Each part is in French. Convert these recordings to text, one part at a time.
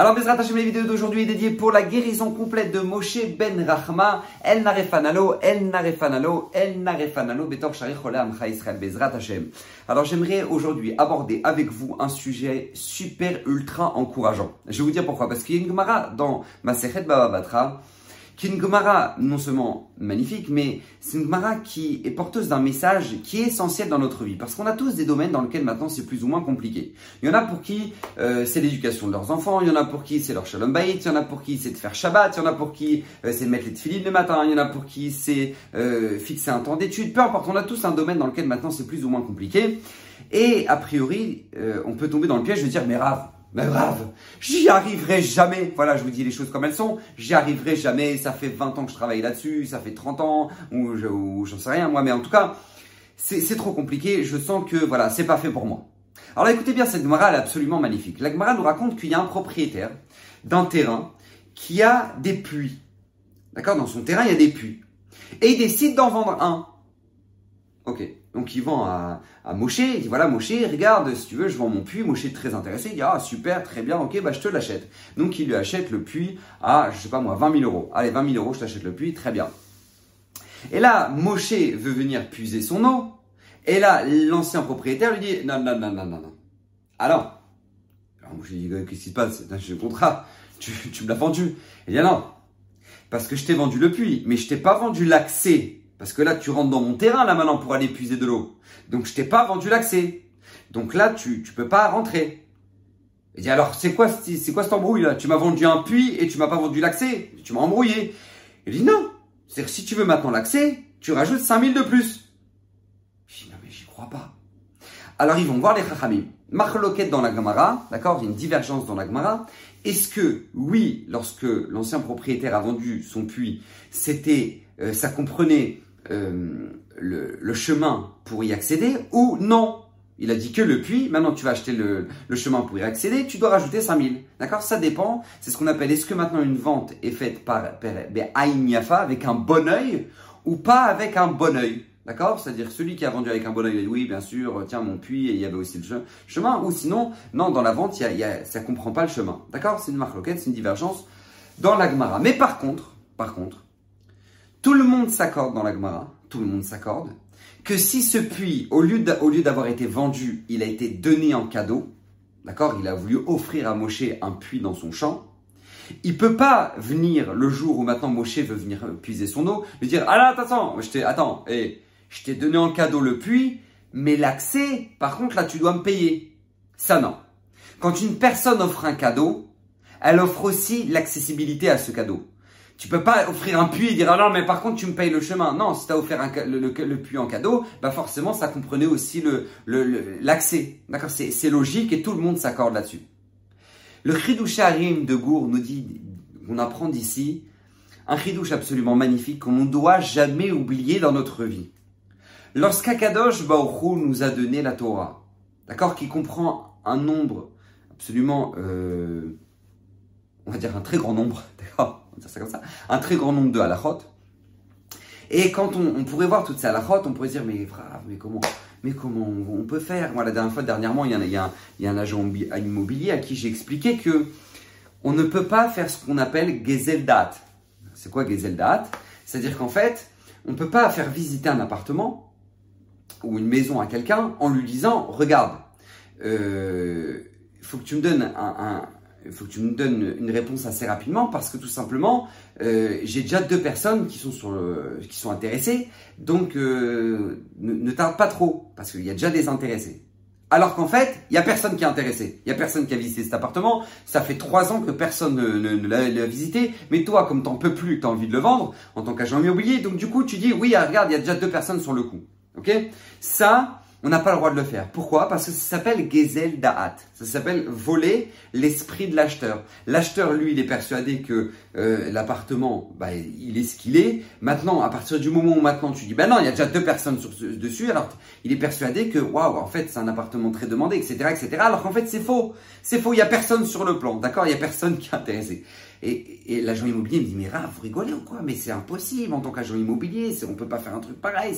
Alors, Bezrat Hashem, la vidéo d'aujourd'hui est dédiée pour la guérison complète de Moshe Ben Rachma, El Narefanalo, El Narefanalo, El Narefanalo, Betor Israël, Bezrat Hashem. Alors, j'aimerais aujourd'hui aborder avec vous un sujet super ultra encourageant. Je vais vous dire pourquoi. Parce qu'il y a une Gemara dans Masechet Baba Batra, qui est une Gemara non seulement magnifique, mais c'est une Gemara qui est porteuse d'un message qui est essentiel dans notre vie. Parce qu'on a tous des domaines dans lesquels maintenant c'est plus ou moins compliqué. Il y en a pour qui euh, c'est l'éducation de leurs enfants, il y en a pour qui c'est leur shalom bayit, il y en a pour qui c'est de faire Shabbat, il y en a pour qui euh, c'est de mettre les tefillin le matin, il y en a pour qui c'est euh, fixer un temps d'étude. Peu importe, on a tous un domaine dans lequel maintenant c'est plus ou moins compliqué. Et a priori, on peut tomber dans le piège de dire, mais rave, mais grave, j'y arriverai jamais. Voilà, je vous dis les choses comme elles sont. J'y arriverai jamais. Ça fait 20 ans que je travaille là-dessus, ça fait 30 ans, ou, j'en sais rien moi, mais en tout cas, c'est trop compliqué. Je sens que voilà, c'est pas fait pour moi. Alors écoutez bien, cette Gemara, elle est absolument magnifique. La Gemara nous raconte qu'il y a un propriétaire d'un terrain qui a des puits. D'accord? Dans son terrain, il y a des puits. Et il décide d'en vendre un. Ok. Donc il vend à, à Moshe, il dit voilà Moshe, regarde, si tu veux, je vends mon puits. Moshe est très intéressé, il dit ah super, très bien, ok, bah je te l'achète. Donc il lui achète le puits à, je sais pas moi, 20 000 euros. Allez, 20 000 euros, je t'achète le puits, très bien. Et là, Moshe veut venir puiser son eau. Et là, l'ancien propriétaire lui dit non, non, non, non, non, non. Alors, alors Moshe dit qu'est-ce qui se passe? J'ai le contrat, tu, tu me l'as vendu. Il dit non, parce que je t'ai vendu le puits, mais je t'ai pas vendu l'accès parce que là, tu rentres dans mon terrain, là, maintenant, pour aller puiser de l'eau. Donc, je t'ai pas vendu l'accès. Donc là, tu, tu peux pas rentrer. Il dit, alors, c'est quoi, c'est quoi cette embrouille, là? Tu m'as vendu un puits et tu m'as pas vendu l'accès. Tu m'as embrouillé. Il dit, non. C'est-à-dire, si tu veux maintenant l'accès, tu rajoutes 5000 de plus. Je dis, non, mais j'y crois pas. Alors, ils vont voir les chachamim. Marloquette dans la Gemara, d'accord? Il y a une divergence dans la Gemara. Est-ce que, oui, lorsque l'ancien propriétaire a vendu son puits, c'était, euh, ça comprenait euh, le, chemin pour y accéder ou non. Il a dit que le puits, maintenant tu vas acheter le, chemin pour y accéder, tu dois rajouter 5000. D'accord? Ça dépend. C'est ce qu'on appelle, est-ce que maintenant une vente est faite par, par ben, avec un bon oeil ou pas avec un bon oeil D'accord? C'est-à-dire celui qui a vendu avec un bon oeil, oui, bien sûr, tiens mon puits et il y avait aussi le chemin. Ou sinon, non, dans la vente, y a, ça comprend pas le chemin. D'accord? C'est une marque c'est une divergence dans l'agmara. Mais par contre, par contre, tout le monde s'accorde dans l'Agmara, tout le monde s'accorde, que si ce puits, au lieu d'avoir été vendu, il a été donné en cadeau, d'accord Il a voulu offrir à Moshe un puits dans son champ, il peut pas venir le jour où maintenant Moshe veut venir puiser son eau, lui dire Ah là, attends, je t'ai, attends, eh, je t'ai donné en cadeau le puits, mais l'accès, par contre, là, tu dois me payer. Ça, non. Quand une personne offre un cadeau, elle offre aussi l'accessibilité à ce cadeau. Tu peux pas offrir un puits et dire non mais par contre tu me payes le chemin. Non, si tu as offert le, puits en cadeau, bah forcément ça comprenait aussi l'accès. D'accord, c'est logique et tout le monde s'accorde là-dessus. Le Khidouche Harim de Gour nous dit, on apprend d'ici un Khidouche absolument magnifique qu'on ne doit jamais oublier dans notre vie. Lorsqu'Akadosh Baruch nous a donné la Torah, d'accord, qui comprend un nombre absolument, euh, on va dire un très grand nombre, d'accord, un très grand nombre de halachot. Et quand on, pourrait voir toutes ces halachot, on pourrait dire, mais frère, mais comment, mais comment on, peut faire? La dernière fois, dernièrement, il y a, il il y a un agent immobilier à qui j'ai expliqué que on ne peut pas faire ce qu'on appelle gezeldat. C'est quoi gezeldat? C'est-à-dire qu'en fait, on ne peut pas faire visiter un appartement ou une maison à quelqu'un en lui disant, regarde, il euh, faut que tu me donnes un, il faut que tu me donnes une réponse assez rapidement parce que tout simplement, euh, j'ai déjà deux personnes qui sont, qui sont intéressées. Donc, euh, ne, tarde pas trop parce qu'il y a déjà des intéressés. Alors qu'en fait, il y a personne qui est intéressé. Il y a personne qui a visité cet appartement. Ça fait trois ans que personne ne, l'a visité. Mais toi, comme t'en peux plus, tu as envie de le vendre en tant qu'agent immobilier. Donc du coup, tu dis, oui, regarde, il y a déjà deux personnes sur le coup. Ok? Ça, on n'a pas le droit de le faire. Pourquoi? Parce que ça s'appelle Gezel Da'at. Ça s'appelle voler l'esprit de l'acheteur. L'acheteur, lui, il est persuadé que euh, l'appartement, bah, il est ce qu'il est. Maintenant, à partir du moment où maintenant tu dis, ben non, il y a déjà deux personnes sur, dessus, alors il est persuadé que, waouh, en fait, c'est un appartement très demandé, etc., etc. Alors qu'en fait, c'est faux. C'est faux. Il y a personne sur le plan, d'accord? Il y a personne qui est intéressé. Et, l'agent immobilier me dit, mais Raph, vous rigolez ou quoi? Mais c'est impossible en tant qu'agent immobilier, on ne peut pas faire un truc pareil,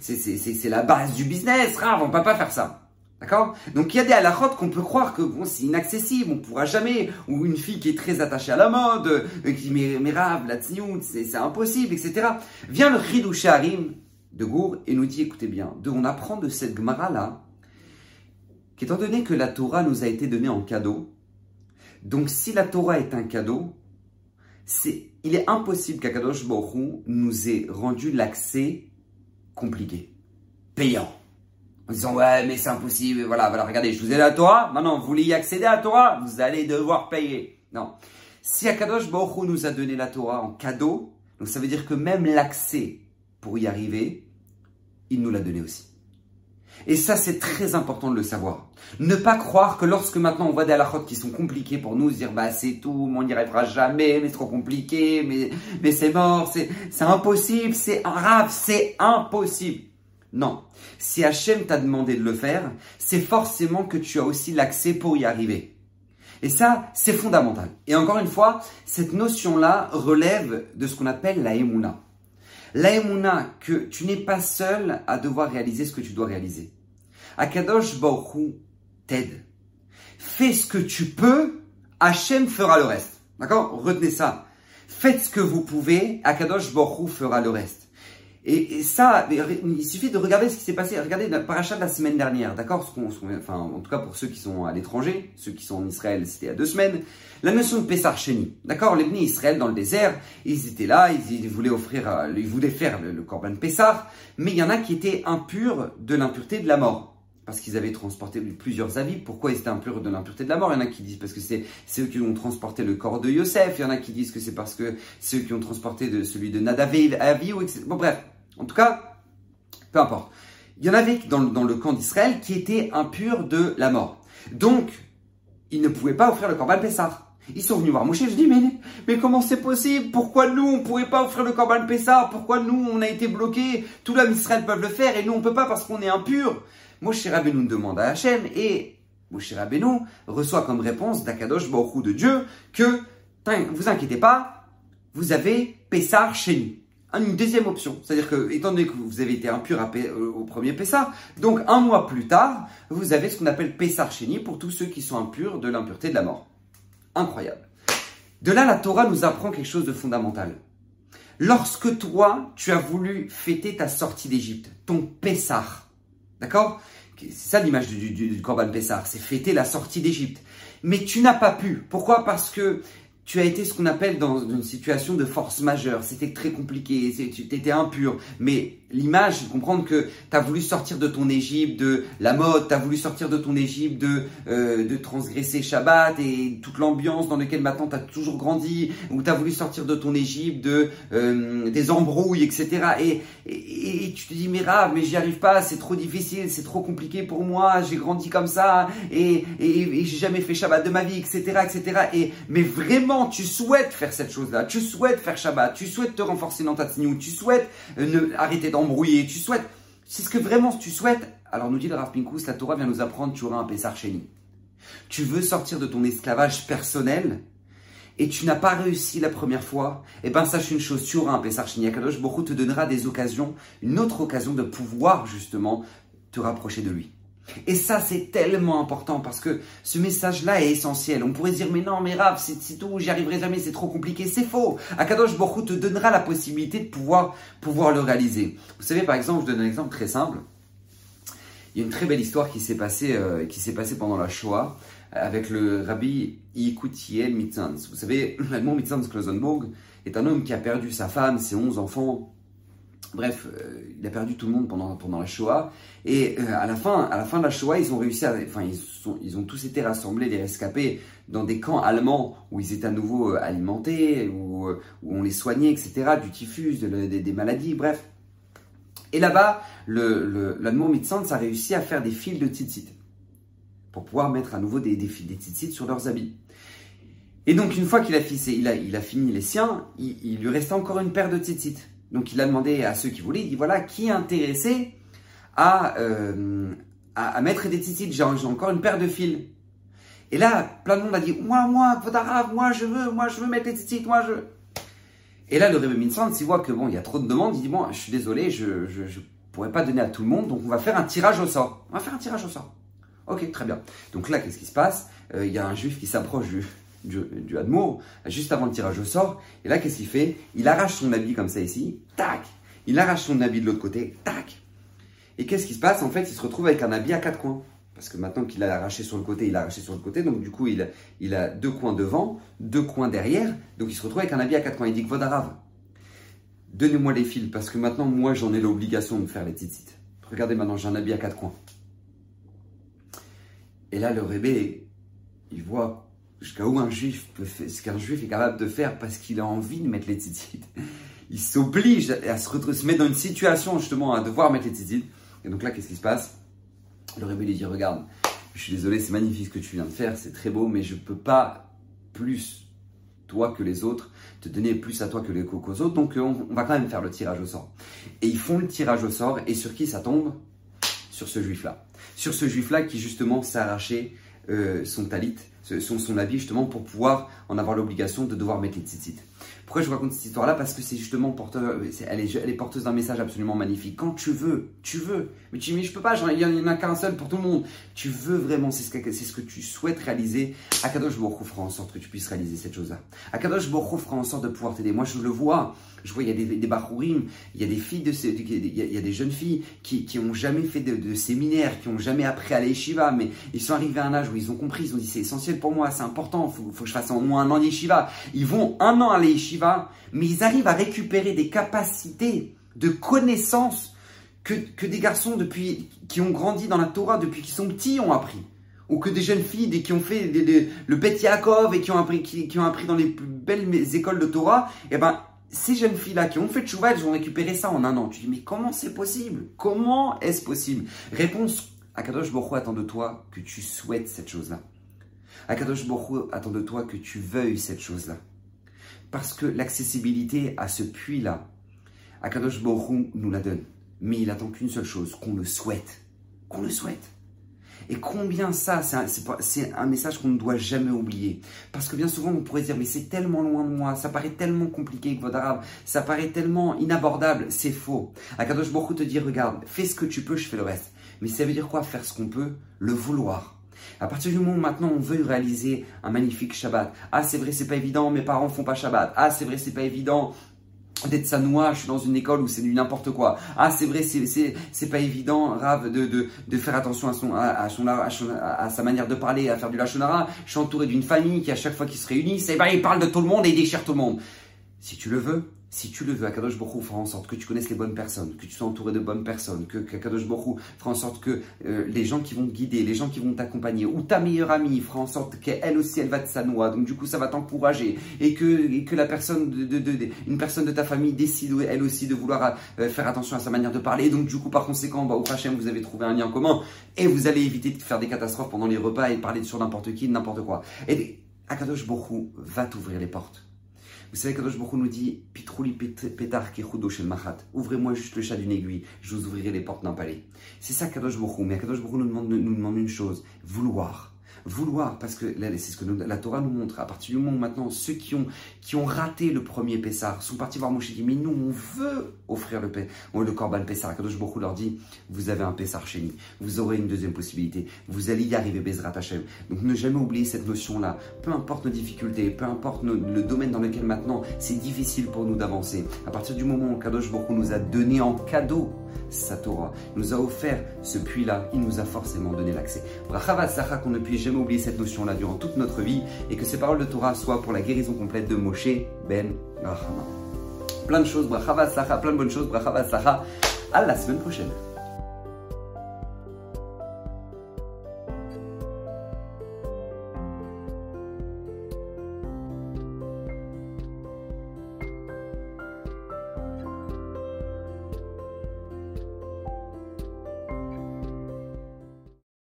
c'est la base du business, Raph, on ne peut pas faire ça. D'accord? Donc il y a des halakhot qu'on peut croire que bon, c'est inaccessible, on pourra jamais, ou une fille qui est très attachée à la mode, euh, qui met rave, la tsniout, c'est impossible, etc. Vient le Chidouché Harim de Gour et nous dit, écoutez bien, de, on apprend de cette Gemara là, qu'étant donné que la Torah nous a été donnée en cadeau, donc si la Torah est un cadeau, c'est, il est impossible qu'Akadosh Baruch nous ait rendu l'accès compliqué, payant en disant ouais mais c'est impossible, voilà, voilà, regardez, je vous ai la Torah, maintenant vous voulez y accéder à la Torah, vous allez devoir payer. Non. Si Akadosh Baruch nous a donné la Torah en cadeau, donc ça veut dire que même l'accès pour y arriver, il nous l'a donné aussi. Et ça, c'est très important de le savoir. Ne pas croire que lorsque maintenant on voit des halakhot qui sont compliqués pour nous, se dire bah c'est tout, on n'y arrivera jamais, mais c'est trop compliqué, mais, mais c'est mort, c'est, c'est impossible, c'est un rave, c'est impossible. Non. Si Hachem t'a demandé de le faire, c'est forcément que tu as aussi l'accès pour y arriver. Et ça, c'est fondamental. Et encore une fois, cette notion-là relève de ce qu'on appelle la émouna. La émouna, que tu n'es pas seul à devoir réaliser ce que tu dois réaliser. Akadosh Baruch t'aide. Fais ce que tu peux, Hachem fera le reste. D'accord? Retenez ça. Faites ce que vous pouvez, Akadosh Baruch fera le reste. Et, ça, il suffit de regarder ce qui s'est passé. Regardez le parachat de la semaine dernière, d'accord? Enfin, en tout cas pour ceux qui sont à l'étranger, ceux qui sont en Israël, c'était a deux semaines. La notion de Pessar Sheni, d'accord? Les Bnei Israël dans le désert, ils étaient là, ils, voulaient offrir, euh, ils voulaient faire le, Corban Pessar, mais il y en a qui étaient impurs de l'impureté de la mort parce qu'ils avaient transporté plusieurs avis. Pourquoi ils étaient impurs de l'impureté de la mort? Il y en a qui disent parce que c'est eux qui ont transporté le corps de Yosef. Il y en a qui disent que c'est parce que c'est eux qui ont transporté de, celui de Nadav et etc. Bon bref, en tout cas, peu importe. Il y en avait dans, le camp d'Israël qui étaient impurs de la mort. Donc, ils ne pouvaient pas offrir le Corban Pessah. Ils sont venus voir Moshe, je dis, mais, mais comment c'est possible? Pourquoi nous, on ne pourrait pas offrir le Corban Pessah? Pourquoi nous, on a été bloqués? Tout l'homme Israël peuvent le faire et nous, on ne peut pas parce qu'on est impurs Moshe Rabbeinu demande à Hachem et Moshe Rabbeinu reçoit comme réponse d'Akadosh Baruch de Dieu que, vous inquiétez pas, vous avez Pessah chez nous une deuxième option. C'est-à-dire que, étant donné que vous avez été impur euh, au premier Pessah, donc un mois plus tard, vous avez ce qu'on appelle Pessah Chéni pour tous ceux qui sont impurs de l'impureté de la mort. Incroyable. De là, la Torah nous apprend quelque chose de fondamental. Lorsque toi, tu as voulu fêter ta sortie d'Égypte, ton Pessah, d'accord? C'est ça l'image du, du, du Corban Pessah, c'est fêter la sortie d'Égypte. Mais tu n'as pas pu. Pourquoi? Parce que tu as été ce qu'on appelle dans une situation de force majeure. C'était très compliqué, tu étais impur. Mais l'image, comprendre que tu as voulu sortir de ton Égypte, de la mode, tu as voulu sortir de ton Égypte, de, euh, de transgresser Shabbat et toute l'ambiance dans laquelle maintenant tu as toujours grandi, ou tu as voulu sortir de ton Égypte, euh, des embrouilles, etc. Et, et, tu te dis, mais rave, mais j'y arrive pas, c'est trop difficile, c'est trop compliqué pour moi, j'ai grandi comme ça, et, et, j'ai jamais fait Shabbat de ma vie, etc. etc. Et, mais vraiment, tu souhaites faire cette chose-là, tu souhaites faire Shabbat, tu souhaites te renforcer dans ta tenue, tu souhaites euh, arrêter d'embrouiller, tu souhaites, c'est ce que vraiment tu souhaites, alors nous dit le Rav Pinkus, la Torah vient nous apprendre, tu auras un Pessar Sheni. Tu veux sortir de ton esclavage personnel et tu n'as pas réussi la première fois, eh ben sache une chose, tu auras un Pessar Sheni. Akadosh beaucoup te donnera des occasions, une autre occasion de pouvoir justement te rapprocher de lui. Et ça, c'est tellement important parce que ce message-là est essentiel. On pourrait dire, mais non, mais Rav, c'est tout, j'y arriverai jamais, c'est trop compliqué. C'est faux. Akadosh Baruch te donnera la possibilité de pouvoir, pouvoir le réaliser. Vous savez, par exemple, je donne un exemple très simple. Il y a une très belle histoire qui s'est passée, euh, qui s'est passée pendant la Shoah avec le rabbi Yikutiel Mitzanz. Vous savez, l'allemand Mitzanz Klosenburg est un homme qui a perdu sa femme, ses onze enfants, Bref, euh, il a perdu tout le monde pendant, pendant la Shoah. Et euh, à, la fin, à la fin de la Shoah, ils ont réussi à. Enfin, ils, ils ont tous été rassemblés, les rescapés, dans des camps allemands où ils étaient à nouveau euh, alimentés, où, où, on les soignait, etc., du typhus, des, maladies, bref. Et là-bas, le, l'Allemand a réussi à faire des fils de tzitzit pour pouvoir mettre à nouveau des, des fils tzitzit sur leurs habits. Et donc, une fois qu'il a, il a, il a fini les siens, il, il lui restait encore une paire de tzitzit. Donc il a demandé à ceux qui voulaient, il dit voilà, qui est intéressé à, euh, à, mettre des tzitzit J'ai encore une paire de fils. Et là, plein de monde a dit moi, moi, Vodarav, moi je veux, moi je veux mettre des tzitzit, moi je. Et là, le Rebbe Minsan, s'il voit que bon, il y a trop de demandes, il dit bon, je suis désolé, je, je, pourrais pas donner à tout le monde, donc on va faire un tirage au sort. On va faire un tirage au sort. Ok, très bien. Donc là, qu'est-ce qui se passe? Euh, Il y a un juif qui s'approche du, du, du juste avant le tirage au sort. Et là, qu'est-ce qu'il fait? Il arrache son habit comme ça ici, tac Il arrache son habit de l'autre côté, tac Et qu'est-ce qui se passe? En fait, il se retrouve avec un habit à quatre coins. Parce que maintenant qu'il a arraché sur le côté, il a arraché sur le côté. Donc du coup, il il a deux coins devant, deux coins derrière. Donc il se retrouve avec un habit à quatre coins. Il dit Vodarav, donnez-moi les fils parce que maintenant, moi, j'en ai l'obligation de faire les tzitzit. Regardez maintenant, j'ai un habit à quatre coins. Et là, le rébé, il voit jusqu'à où un juif peut faire, ce qu'un juif est capable de faire parce qu'il a envie de mettre les tzitzit. Il s'oblige à se, retrouver, mettre dans une situation justement à devoir mettre les tzitzit. Et donc là, qu'est-ce qui se passe? Le rébé lui dit Regarde, je suis désolé, c'est magnifique ce que tu viens de faire, c'est très beau, mais je ne peux pas plus toi que les autres, te donner plus à toi que les aux autres, donc on, va quand même faire le tirage au sort. Et ils font le tirage au sort, et sur qui ça tombe? Sur ce juif-là. Sur ce juif-là qui justement s'est arraché euh, son talit, son, son habit justement pour pouvoir en avoir l'obligation de devoir mettre les tzitzit. Pourquoi je vous raconte cette histoire-là Parce que c'est justement porteur, elle est, elle est porteuse d'un message absolument magnifique. Quand tu veux, tu veux. Mais tu dis, mais je peux pas, il n'y en a qu'un seul pour tout le monde. Tu veux vraiment, c'est ce ce que tu souhaites réaliser. Akadosh Baruch fera en sorte que tu puisses réaliser cette chose-là. Akadosh Baruch fera en sorte de pouvoir t'aider. Moi, je le vois. Je vois, il y a des, des il y a des filles de il y des jeunes filles qui, qui jamais fait de, séminaire, qui ont jamais appris à aller Shiva, mais ils sont arrivés à un âge où ils ont compris, ils ont dit c'est essentiel pour moi, c'est important, faut, faut que je fasse au moins un an d'Yeshiva. Ils vont un an à mais ils arrivent à récupérer des capacités de connaissances que, que des garçons depuis, qui ont grandi dans la Torah depuis qu'ils sont petits ont appris ou que des jeunes filles des, qui ont fait le Bet Yaakov et qui ont appris qui, ont appris dans les plus belles écoles de Torah, et eh ben ces jeunes filles-là qui ont fait chouva, elles ont récupéré ça en un an. Tu dis, mais comment c'est possible? Comment est-ce possible? Réponse, Akadosh Borou attend de toi que tu souhaites cette chose-là. Akadosh Borou attend de toi que tu veuilles cette chose-là. Parce que l'accessibilité à ce puits-là, Akadosh Borou nous la donne. Mais il attend qu'une seule chose, qu'on le souhaite. Qu'on le souhaite. Et combien ça, c'est un, message qu'on ne doit jamais oublier. Parce que bien souvent, on pourrait dire, mais c'est tellement loin de moi, ça paraît tellement compliqué que votre arabe, ça paraît tellement inabordable. C'est faux. Akadosh Baruch te dit, regarde, fais ce que tu peux, je fais le reste. Mais ça veut dire quoi? Faire ce qu'on peut, le vouloir. À partir du moment où maintenant on veut réaliser un magnifique Shabbat, ah c'est vrai c'est pas évident, mes parents font pas Shabbat, ah c'est vrai c'est pas évident, d'être sanois, je suis dans une école où c'est du n'importe quoi. Ah, c'est vrai, c'est, pas évident, Rav, de, de, de faire attention à, son, à, son, à, sa manière de parler, à faire du lachonara. Je suis entouré d'une famille qui, à chaque fois qu'ils se réunissent, eh ben, ils parlent de tout le monde et ils déchirent tout le monde. Si tu le veux, si tu le veux, Akadosh Borou fera en sorte que tu connaisses les bonnes personnes, que tu sois entouré de bonnes personnes, que Akadosh Borou fera en sorte que euh, les gens qui vont te guider, les gens qui vont t'accompagner, ou ta meilleure amie fera en sorte qu'elle aussi elle va te sanoir, donc du coup ça va t'encourager, et que, la personne de, de, une personne de ta famille décide elle aussi de vouloir euh, faire attention à sa manière de parler, donc du coup par conséquent, bah, au Hachem vous avez trouvé un lien commun, et vous allez éviter de faire des catastrophes pendant les repas et de parler sur n'importe qui, n'importe quoi. Et Akadosh Borou va t'ouvrir les portes. Vous savez, Kadosh Baruch nous dit Pitrouli pétar shel machat. Ouvrez-moi juste le chat d'une aiguille, je vous ouvrirai les portes d'un palais. C'est ça Kadosh Baruch Mais Kadosh Baruch nous demande une chose vouloir vouloir, parce que c'est ce que la Torah nous montre. À partir du moment où maintenant ceux qui ont, qui ont raté le premier Pessar sont partis voir Moshe mais nous on veut offrir le, le Korban Pessar. Kadosh Baruch leur dit vous avez un Pessar chez nous, vous aurez une deuxième possibilité, vous allez y arriver Bezrat Hashem. Donc ne jamais oublier cette notion-là. Peu importe nos difficultés, peu importe le domaine dans lequel maintenant c'est difficile pour nous d'avancer. À partir du moment où Kadosh Baruch nous a donné en cadeau sa Torah, nous a offert ce puits-là, il nous a forcément donné l'accès. Brachavat Sacha, qu'on ne puisse jamais oublier cette notion-là durant toute notre vie et que ces paroles de Torah soient pour la guérison complète de Moshe Ben Rahama. Plein de choses, Brachavat Sacha, plein de bonnes choses, Brachavat Sacha. À la semaine prochaine.